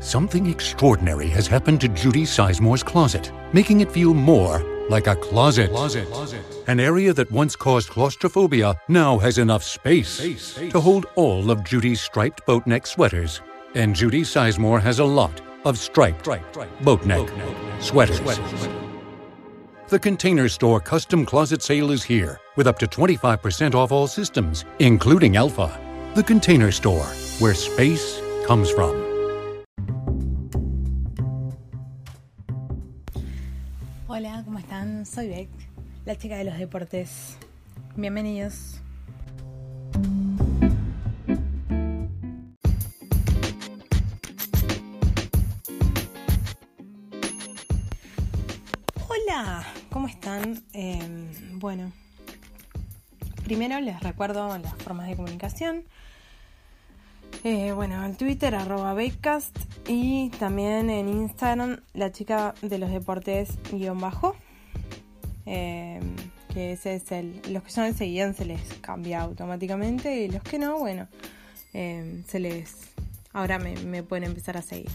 Something extraordinary has happened to Judy Sizemore's closet, making it feel more like a closet. closet. An area that once caused claustrophobia now has enough space, to hold all of Judy's striped boat neck sweaters. And Judy Sizemore has a lot of striped boat neck sweaters. The Container Store custom closet sale is here with up to 25% off all systems, including Alpha. The Container Store, where space comes from. Soy Beck, la chica de los deportes. Bienvenidos. Hola, ¿cómo están? Eh, bueno, primero les recuerdo las formas de comunicación. Eh, bueno, en Twitter, arroba y también en Instagram, la chica de los deportes guion bajo. Eh, que ese es el. Los que son seguían se les cambia automáticamente y los que no, bueno, eh, se les. Ahora me, pueden empezar a seguir.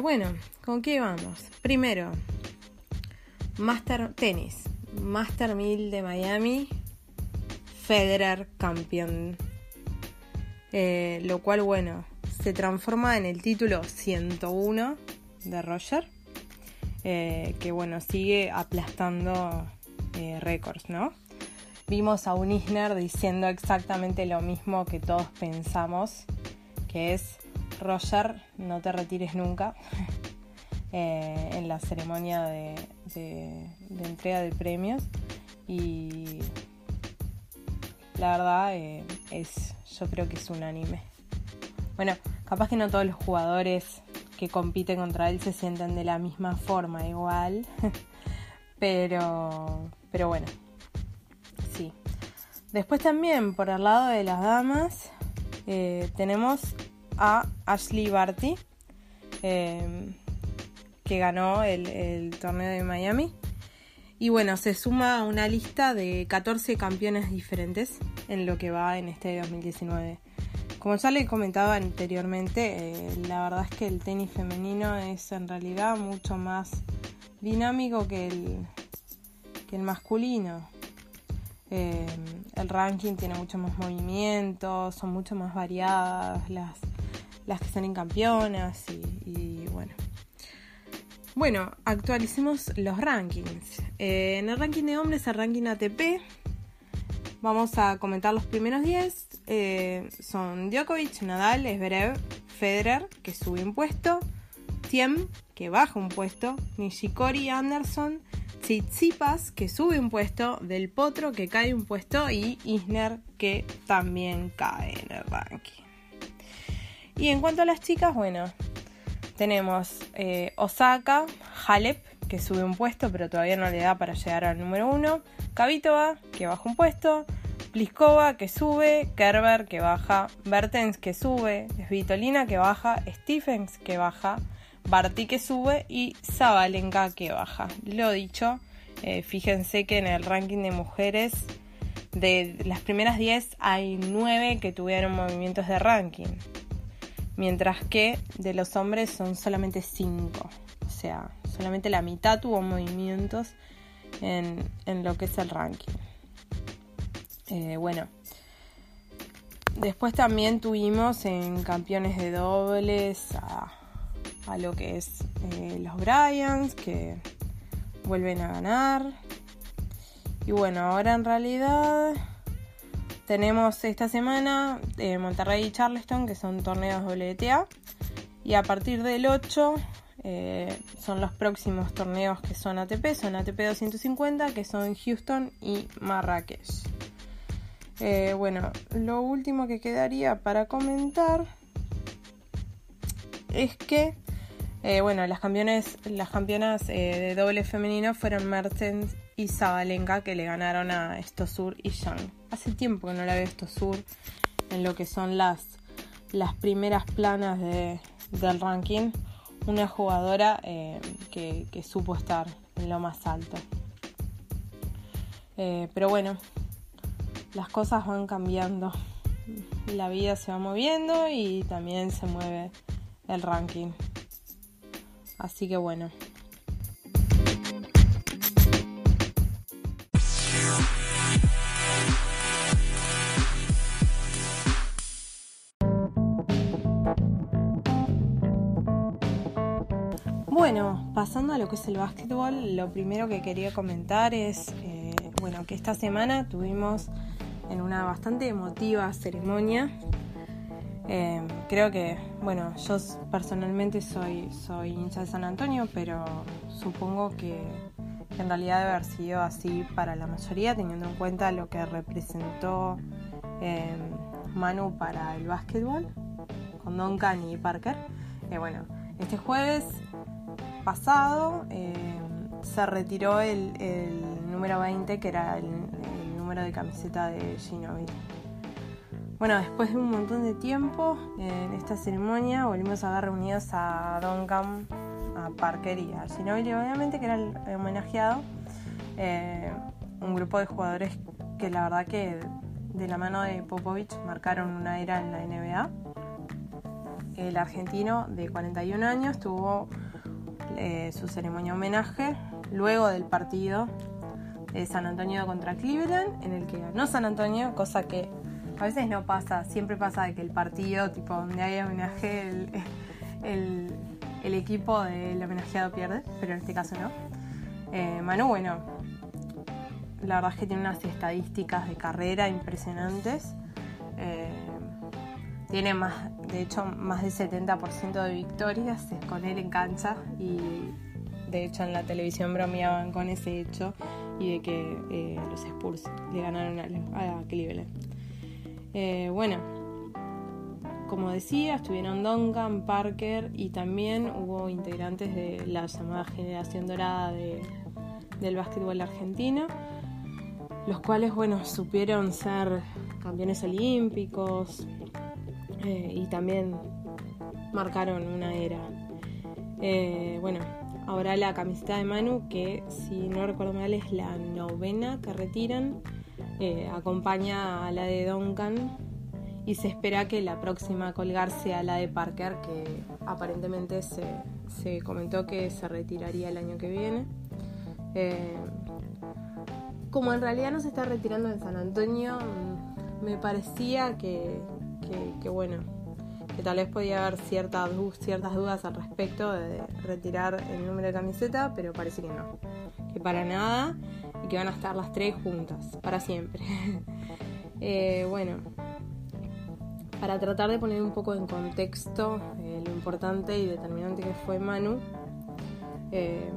bueno, ¿con qué vamos? Primero, Master Tenis, Master 1000 de Miami, Federer campeón eh, lo cual, bueno, se transforma en el título 101 de Roger, eh, que bueno, sigue aplastando eh, récords, ¿no? Vimos a un Isner diciendo exactamente lo mismo que todos pensamos, que es, Roger, no te retires nunca, en la ceremonia de, de entrega de premios. Y la verdad es yo creo que es unánime. Bueno, capaz que no todos los jugadores que compiten contra él se sienten de la misma forma igual, pero, pero bueno, sí. Después también por el lado de las damas eh, tenemos a Ashley Barty, eh, que ganó el, el torneo de Miami. Y bueno, se suma a una lista de 14 campeones diferentes en lo que va en este 2019. Como ya le comentaba anteriormente, eh, la verdad es que el tenis femenino es en realidad mucho más dinámico que el, masculino. Eh, el ranking tiene mucho más movimientos, son mucho más variadas las, las que salen campeonas y, y bueno. Bueno, actualicemos los rankings. Eh, en el ranking de hombres, el ranking ATP, Vamos a comentar los primeros 10. Eh, son Djokovic, Nadal, Zverev, Federer, que sube un puesto, Thiem, que baja un puesto, Nishikori, Anderson, Tsitsipas, que sube un puesto, Del Potro, que cae un puesto, y Isner, que también cae en el ranking. Y en cuanto a las chicas, bueno, tenemos eh, Osaka, Halep, que sube un puesto, pero todavía no le da para llegar al número 1. Kavitova, que baja un puesto. Pliskova, que sube. Kerber, que baja. Bertens, que sube. Svitolina, que baja. Stephens, que baja. Barty, que sube. Y Zabalenka, que baja. Lo dicho, eh, fíjense que en el ranking de mujeres, de las primeras 10, hay 9 que tuvieron movimientos de ranking. Mientras que de los hombres son solamente 5. O sea, solamente la mitad tuvo movimientos en, lo que es el ranking. Eh, bueno, después también tuvimos en campeones de dobles a, lo que es eh, los Bryans, que vuelven a ganar. Y bueno, ahora en realidad tenemos esta semana eh, Monterrey y Charleston, que son torneos WTA. Y a partir del 8 eh, son los próximos torneos que son ATP, son ATP 250, que son Houston y Marrakech. Eh, bueno, lo último que quedaría para comentar es que, eh, bueno, las, campeonas de doble femenino fueron Mertens y Zabalenka que le ganaron a Estosur y Young. Hace tiempo que no la veo Estosur en lo que son las, las primeras planas de, del ranking una jugadora eh, que, supo estar en lo más alto. Eh, pero bueno, las cosas van cambiando. La vida se va moviendo y también se mueve el ranking. Así que bueno. Bueno, pasando a lo que es el básquetbol, lo primero que quería comentar es, eh, bueno, que esta semana tuvimos en una bastante emotiva ceremonia. Eh, creo que, bueno, yo personalmente soy, soy hincha de San Antonio, pero supongo que en realidad debe haber sido así para la mayoría, teniendo en cuenta lo que representó eh, Manu para el básquetbol, con Duncan y Parker. bueno, este jueves pasado se retiró el, número 20, que era el, de camiseta de Ginobili. Bueno, después de un montón de tiempo en esta ceremonia volvimos a ver reunidos a Duncan, a Parker y a Ginobili, obviamente que era el homenajeado. Eh, un grupo de jugadores que la verdad que de la mano de Popovich marcaron una era en la NBA. El argentino de 41 años tuvo eh, su ceremonia homenaje luego del partido de San Antonio contra Cleveland, en el que ganó San Antonio, cosa que a veces no pasa, siempre pasa de que el partido, tipo donde hay homenaje, el, equipo del homenajeado pierde, pero en este caso no. Eh, Manu, bueno, la verdad es que tiene unas estadísticas de carrera impresionantes. Eh, tiene más, de hecho, más del 70% de victorias con él en cancha y de hecho en la televisión bromeaban con ese hecho y de que eh, los Spurs le ganaron a, Cleveland. Eh, bueno, como decía, estuvieron Duncan, Parker y también hubo integrantes de la llamada generación dorada del básquetbol argentino, los cuales, bueno, supieron ser campeones olímpicos, eh, y también marcaron una era. Bueno, ahora la camiseta de Manu, que si no recuerdo mal es la novena que retiran, eh, acompaña a la de Duncan y se espera que la próxima a colgar sea la de Parker, que aparentemente se, se comentó que se retiraría el año que viene. como en realidad no se está retirando en San Antonio, mm, me parecía que, que, bueno, que tal vez podía haber ciertas, ciertas dudas al respecto de retirar el número de camiseta, pero parece que no, que para nada y que van a estar las tres juntas, para siempre. Eh, bueno, para tratar de poner un poco en contexto eh, lo importante y determinante que fue Manu, eh,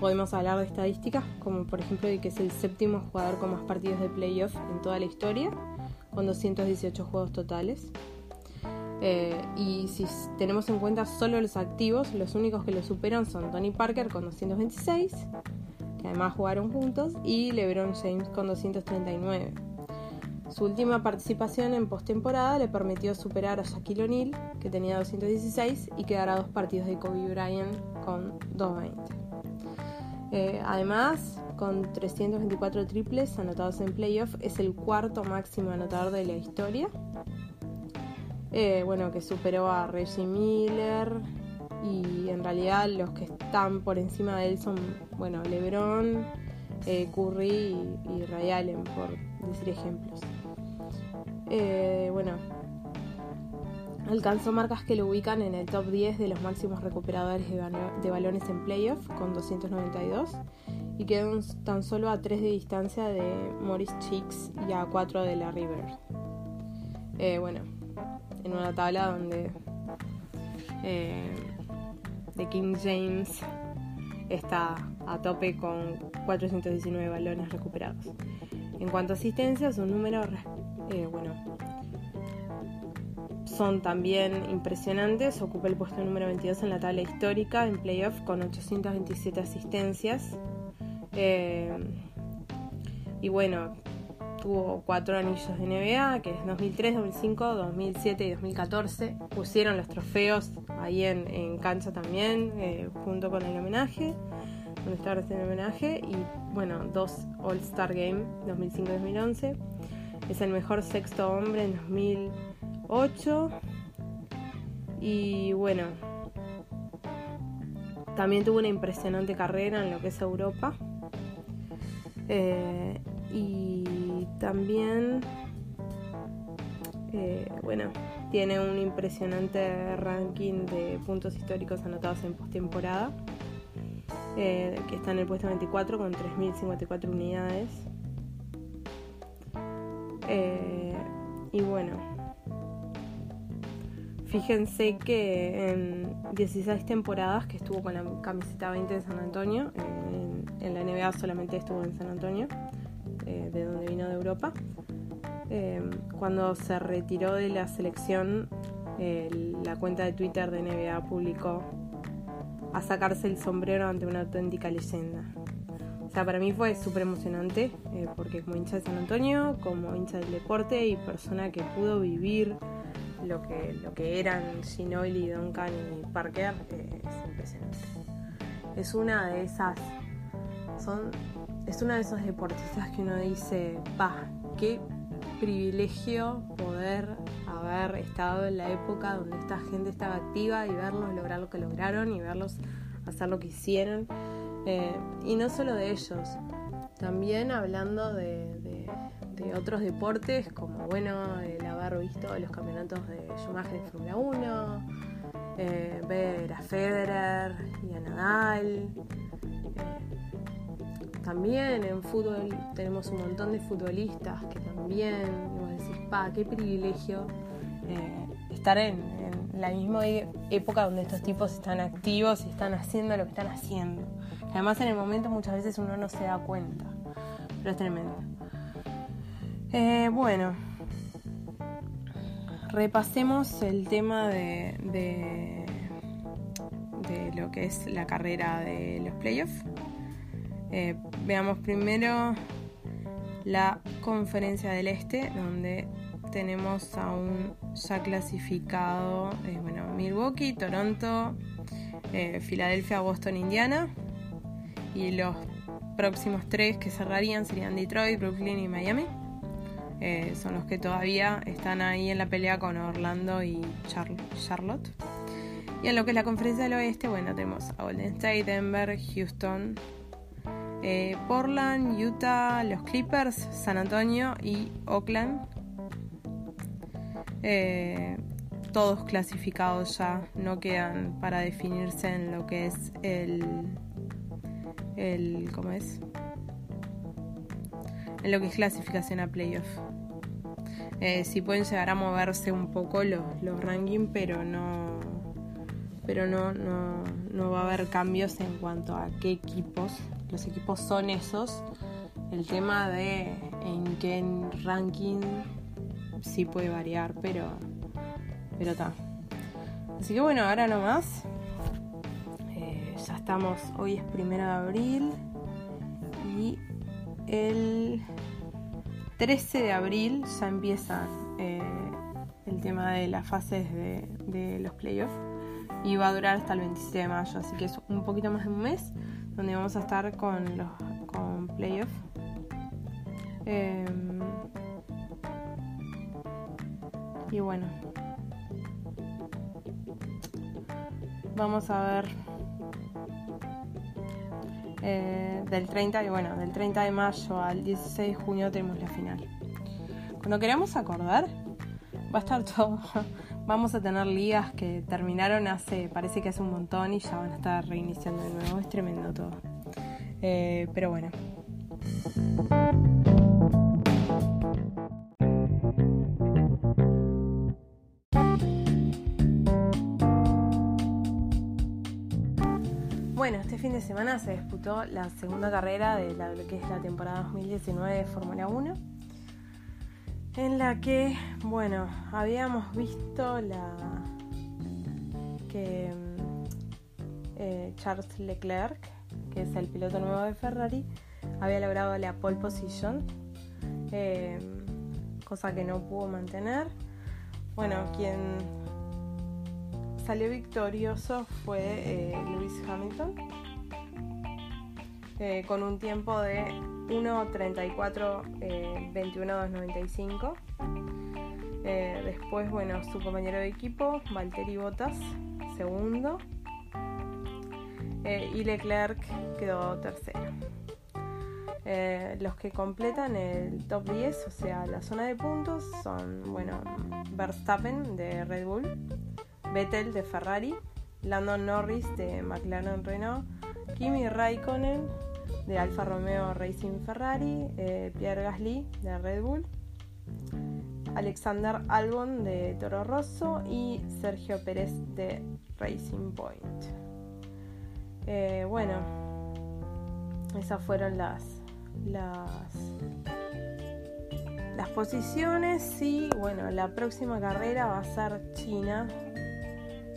podemos hablar de estadísticas, como por ejemplo de que es el séptimo jugador con más partidos de playoff en toda la historia con 218 juegos totales. Eh, y si tenemos en cuenta solo los activos, los únicos que lo superan son Tony Parker con 226, que además jugaron juntos, y LeBron James con 239. Su última participación en postemporada le permitió superar a Shaquille O'Neal, que tenía 216, y quedar a dos partidos de Kobe Bryant con 220. Eh, además, con 324 triples anotados en playoff, es el cuarto máximo anotador de la historia. Eh, bueno, que superó a Reggie Miller y en realidad los que están por encima de él son, bueno, LeBron, eh, Curry y, Ray Allen, por decir ejemplos. bueno, Alcanzó marcas que lo ubican en el top 10 de los máximos recuperadores de, balones en playoff con 292 y quedó tan solo a 3 de distancia de Maurice Cheeks y a 4 de la River. Eh, bueno, en una tabla donde eh, The King James está a tope con 419 balones recuperados. En cuanto a asistencias, un número, eh, bueno, son también impresionantes. Ocupa el puesto número 22 en la tabla histórica en playoff con 827 asistencias. Eh, y bueno, tuvo cuatro anillos de NBA, que es 2003, 2005, 2007 y 2014. Pusieron los trofeos ahí en, cancha también, eh, junto con el homenaje, donde está el homenaje. Y bueno, dos All-Star Game 2005 2011. Es el mejor sexto hombre en 2000. 8 Y bueno, también tuvo una impresionante carrera en lo que es Europa. Eh, y también, eh, bueno, tiene un impresionante ranking de puntos históricos anotados en postemporada, eh, que está en el puesto 24 con 3.054 unidades. y bueno, Fíjense que en 16 temporadas que estuvo con la camiseta 20 de San Antonio, en, la NBA solamente estuvo en San Antonio, eh, de donde vino de Europa. Eh, cuando se retiró de la selección, la cuenta de Twitter de NBA publicó a sacarse el sombrero ante una auténtica leyenda. O sea, para mí fue súper emocionante, eh, porque como hincha de San Antonio, como hincha del deporte y persona que pudo vivir lo que, lo que eran Duncan y Parker eh, es impresionante. Es una de esas. Son, es una de esos deportistas que uno dice, pa, qué privilegio poder haber estado en la época donde esta gente estaba activa y verlos lograr lo que lograron y verlos hacer lo que hicieron. Eh, y no solo de ellos, también hablando de, de otros deportes, como bueno, el haber visto los campeonatos de Schumacher en Fórmula 1, eh, ver a Federer y a Nadal. También en fútbol tenemos un montón de futbolistas que también, vos decís, pa, qué privilegio eh, estar en, la misma época donde estos tipos están activos y están haciendo lo que están haciendo. Además en el momento muchas veces uno no se da cuenta, pero es tremendo. Eh, bueno, repasemos el tema de, de, lo que es la carrera de los playoffs. Eh, veamos primero la conferencia del este, donde tenemos a un ya clasificado, eh, bueno, Milwaukee, Toronto, Filadelfia, Boston, Indiana. Y los próximos tres que cerrarían serían Detroit, Brooklyn y Miami. Eh, son los que todavía están ahí en la pelea con Orlando y Charlotte. Y en lo que es la conferencia del oeste, bueno, tenemos a Golden State, Denver, Houston, eh, Portland, Utah, los Clippers, San Antonio y Oakland. Eh, todos clasificados ya, no quedan para definirse en lo que es el, el ¿cómo es? en lo que es clasificación a playoff. Eh, si pueden llegar a moverse un poco los, los rankings, pero no pero no, no, va a haber cambios en cuanto a qué equipos. Los equipos son esos. El tema de en qué ranking sí puede variar, pero pero está. Así que bueno, ahora nomás. Eh, ya estamos, hoy es primero de abril y el 13 de abril ya empieza eh, el tema de las fases de, los playoffs y va a durar hasta el 27 de mayo, así que es un poquito más de un mes donde vamos a estar con los con playoffs. Em, y bueno, vamos a ver eh, del 30 y bueno, del 30 de mayo al 16 de junio tenemos la final. Cuando queramos acordar, va a estar todo. Vamos a tener ligas que terminaron hace, parece que hace un montón y ya van a estar reiniciando de nuevo. Es tremendo todo. Eh, pero bueno. Bueno, este fin de semana se disputó la segunda carrera de lo que es la temporada 2019 de Fórmula 1, en la que, bueno, habíamos visto la que mm, eh, Charles Leclerc, que es el piloto nuevo de Ferrari, había logrado la pole position, eh, cosa que no pudo mantener. Bueno, quien salió victorioso fue eh, Lewis Hamilton eh, con un tiempo de 1.34 eh, 21.295 Eh, después, bueno, su compañero de equipo, Valtteri Bottas, segundo. Eh, y Leclerc quedó tercero. Eh, los que completan el top 10, o sea, la zona de puntos, son, bueno, Verstappen de Red Bull, Vettel de Ferrari, Landon Norris de McLaren Renault, Kimi Raikkonen de Alfa Romeo Racing Ferrari, Pierre Gasly de Red Bull, Alexander Albon de Toro Rosso y Sergio Pérez de Racing Point. Eh, bueno, esas fueron las, las, las posiciones y bueno, la próxima carrera va a ser China,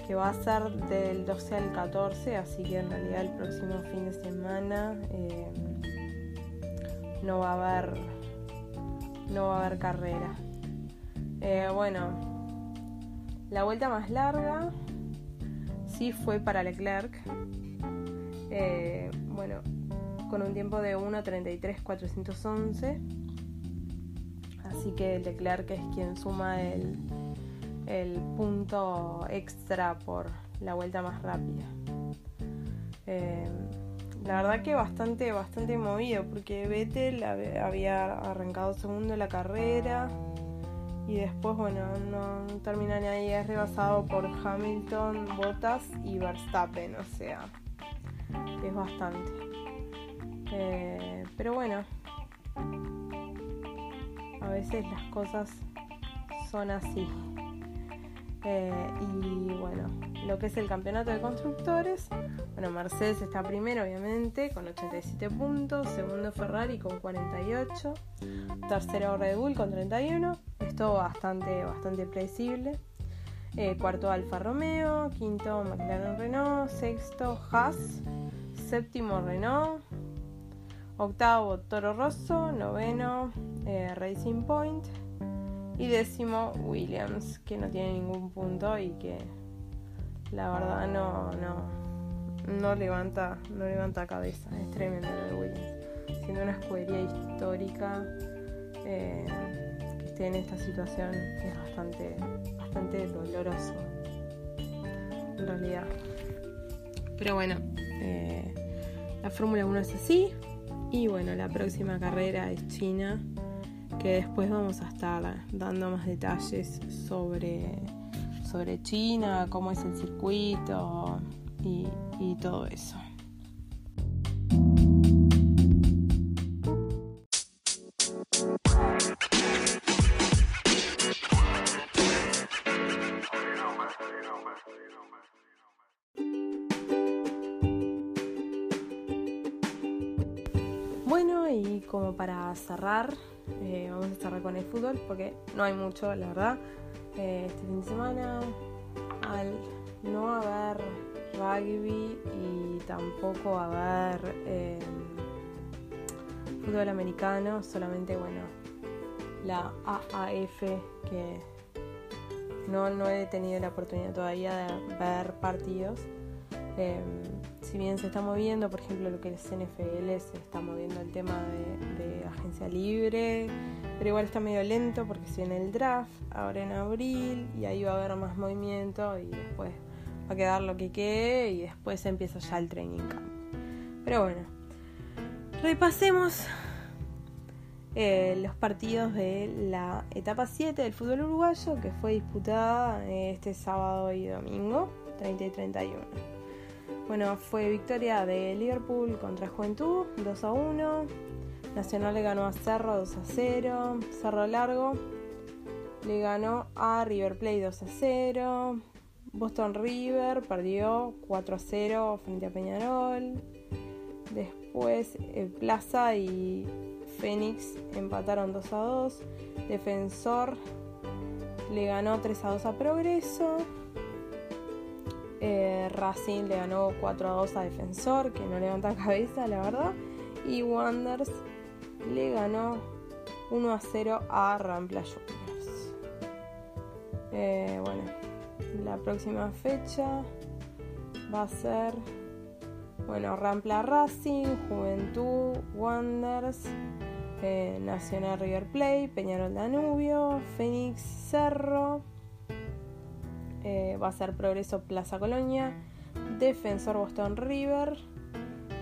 que va a ser del 12 al 14, así que en realidad el próximo fin de semana eh, no va a haber no va a haber carrera. Eh, bueno, la vuelta más larga sí fue para Leclerc. Eh, bueno, con un tiempo de 1.33.411. Así que Leclerc es quien suma el, el punto extra por la vuelta más rápida. Eh, la verdad que bastante, bastante movido porque Vettel había arrancado segundo en la carrera y después, bueno, no termina ni ahí, es rebasado por Hamilton, Bottas y Verstappen, o sea, es bastante. Eh, pero bueno, a veces las cosas son así. Eh, y bueno, lo que es el campeonato de constructores, bueno, Mercedes está primero obviamente con 87 puntos, segundo Ferrari con 48, tercero Red Bull con 31, esto bastante, bastante predecible. Eh, cuarto Alfa Romeo, quinto McLaren Renault, sexto Haas, séptimo Renault, octavo Toro Rosso, noveno eh, Racing Point, y décimo Williams, que no tiene ningún punto y que la verdad no, no, no levanta, no levanta cabeza. Es tremendo el Williams. Siendo una escudería histórica, eh, que esté en esta situación es bastante, bastante doloroso. En realidad. Pero bueno, eh, la Fórmula 1 es así. Y bueno, la próxima carrera es China que después vamos a estar dando más detalles sobre, sobre China, cómo es el circuito y, y todo eso. Bueno, y como para cerrar eh, vamos a cerrar con el fútbol porque no hay mucho, la verdad. Eh, este fin de semana, al no haber rugby y tampoco haber eh, fútbol americano, solamente, bueno, la AAF que no, no he tenido la oportunidad todavía de ver partidos. Si bien se está moviendo, por ejemplo, lo que es NFL, se está moviendo el tema de, agencia libre, pero igual está medio lento porque si en el draft, ahora en abril, y ahí va a haber más movimiento y después va a quedar lo que quede y después empieza ya el training camp. Pero bueno, repasemos eh, los partidos de la etapa 7 del fútbol uruguayo que fue disputada eh, este sábado y domingo, 30 y 31. Bueno, fue victoria de Liverpool contra Juventud, 2 a 1. Nacional le ganó a Cerro 2 a 0. Cerro Largo le ganó a River Plate 2 a 0. Boston River perdió 4 a 0 frente a Peñarol. Después eh, Plaza y Fénix empataron 2 a 2. Defensor le ganó 3 a 2 a Progreso. Eh, Racing le ganó 4 a 2 a Defensor, que no levanta cabeza, la verdad. Y Wonders le ganó 1 a 0 a Rampla Juniors. Eh, bueno, la próxima fecha va a ser, bueno, Rampla Racing, Juventud, Wonders, eh, Nacional River Plate, Peñarol Danubio, Fénix Cerro, eh, va a ser Progreso Plaza Colonia, Defensor Boston River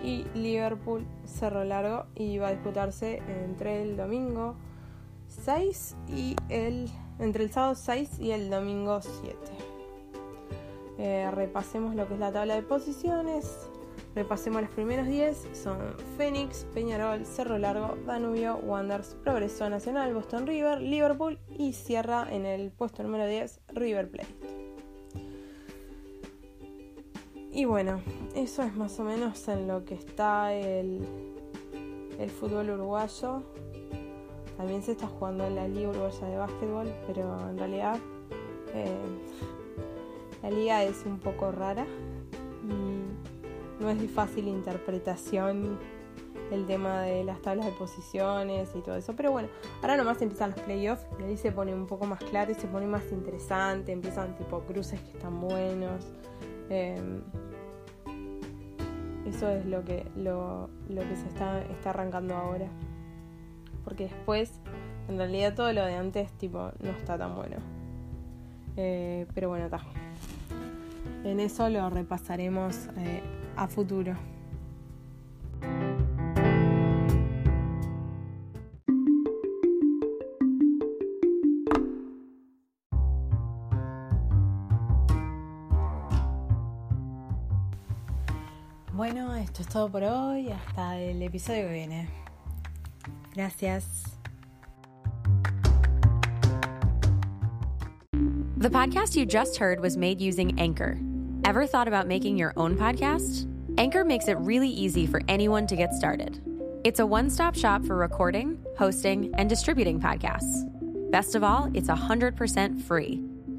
y Liverpool Cerro Largo y va a disputarse entre el domingo 6 y el entre el sábado 6 y el domingo 7. Eh, repasemos lo que es la tabla de posiciones. Repasemos los primeros 10. Son Fénix, Peñarol, Cerro Largo, Danubio, Wanderers, Progreso Nacional, Boston River, Liverpool y cierra en el puesto número 10 River Plate. Y bueno, eso es más o menos en lo que está el, el fútbol uruguayo. También se está jugando la Liga Uruguaya de Básquetbol, pero en realidad eh, la liga es un poco rara no es de fácil interpretación el tema de las tablas de posiciones y todo eso. Pero bueno, ahora nomás empiezan los playoffs y ahí se pone un poco más claro y se pone más interesante. Empiezan tipo cruces que están buenos. Em, eso es lo que, lo, que se está, está arrancando ahora. Porque después, en realidad todo lo de antes tipo no está tan bueno. Eh, pero bueno, está. En eso lo repasaremos eh, a futuro. Esto es todo por hoy. Hasta el episodio que viene. Gracias. The podcast you just heard was made using Anchor. Ever thought about making your own podcast? Anchor makes it really easy for anyone to get started. It's a one stop shop for recording, hosting, and distributing podcasts. Best of all, it's 100% free.